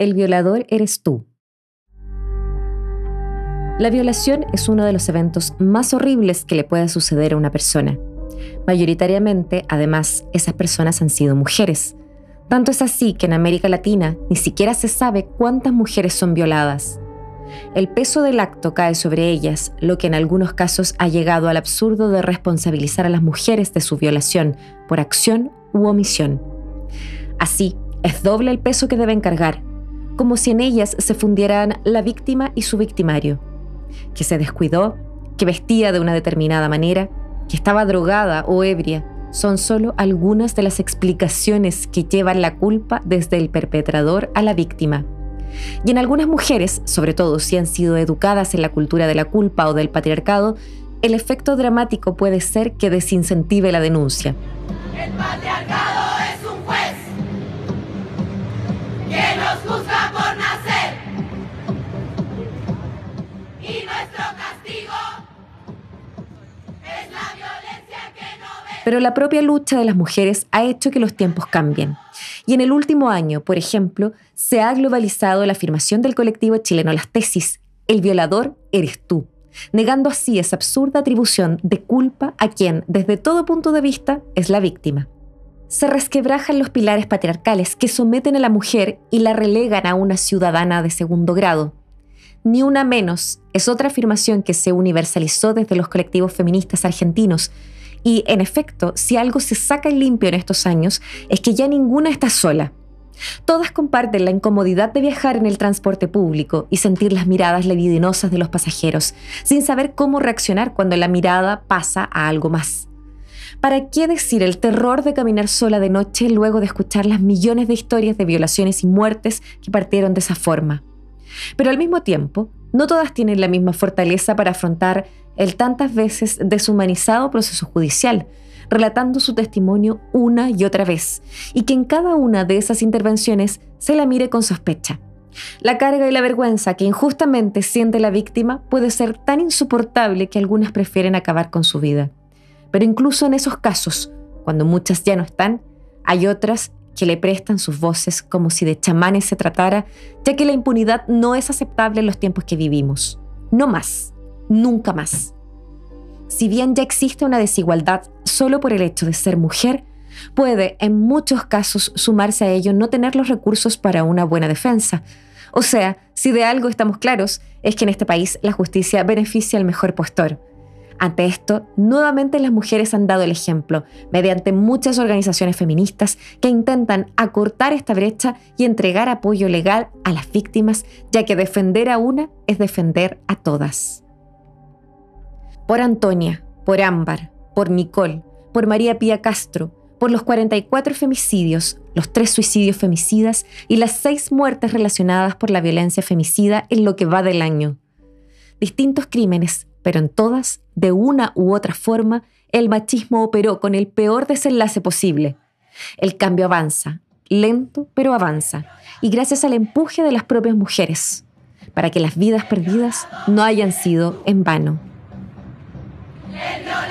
el violador eres tú. La violación es uno de los eventos más horribles que le pueda suceder a una persona. Mayoritariamente, además, esas personas han sido mujeres. Tanto es así que en América Latina ni siquiera se sabe cuántas mujeres son violadas. El peso del acto cae sobre ellas, lo que en algunos casos ha llegado al absurdo de responsabilizar a las mujeres de su violación por acción u omisión. Así, es doble el peso que deben cargar, como si en ellas se fundieran la víctima y su victimario, que se descuidó, que vestía de una determinada manera, que estaba drogada o ebria, son solo algunas de las explicaciones que llevan la culpa desde el perpetrador a la víctima. Y en algunas mujeres, sobre todo si han sido educadas en la cultura de la culpa o del patriarcado, el efecto dramático puede ser que desincentive la denuncia. El patriarcado Pero la propia lucha de las mujeres ha hecho que los tiempos cambien. Y en el último año, por ejemplo, se ha globalizado la afirmación del colectivo chileno Las Tesis, el violador eres tú, negando así esa absurda atribución de culpa a quien, desde todo punto de vista, es la víctima. Se resquebrajan los pilares patriarcales que someten a la mujer y la relegan a una ciudadana de segundo grado. Ni una menos es otra afirmación que se universalizó desde los colectivos feministas argentinos y en efecto, si algo se saca limpio en estos años, es que ya ninguna está sola. Todas comparten la incomodidad de viajar en el transporte público y sentir las miradas levidinosas de los pasajeros, sin saber cómo reaccionar cuando la mirada pasa a algo más. ¿Para qué decir el terror de caminar sola de noche luego de escuchar las millones de historias de violaciones y muertes que partieron de esa forma? Pero al mismo tiempo, no todas tienen la misma fortaleza para afrontar el tantas veces deshumanizado proceso judicial, relatando su testimonio una y otra vez, y que en cada una de esas intervenciones se la mire con sospecha. La carga y la vergüenza que injustamente siente la víctima puede ser tan insoportable que algunas prefieren acabar con su vida. Pero incluso en esos casos, cuando muchas ya no están, hay otras que le prestan sus voces como si de chamanes se tratara, ya que la impunidad no es aceptable en los tiempos que vivimos. No más, nunca más. Si bien ya existe una desigualdad solo por el hecho de ser mujer, puede en muchos casos sumarse a ello no tener los recursos para una buena defensa. O sea, si de algo estamos claros, es que en este país la justicia beneficia al mejor postor ante esto, nuevamente las mujeres han dado el ejemplo, mediante muchas organizaciones feministas que intentan acortar esta brecha y entregar apoyo legal a las víctimas, ya que defender a una es defender a todas. Por Antonia, por Ámbar, por Nicole, por María Pía Castro, por los 44 femicidios, los tres suicidios femicidas y las seis muertes relacionadas por la violencia femicida en lo que va del año. Distintos crímenes pero en todas, de una u otra forma, el machismo operó con el peor desenlace posible. El cambio avanza, lento, pero avanza, y gracias al empuje de las propias mujeres, para que las vidas perdidas no hayan sido en vano. and not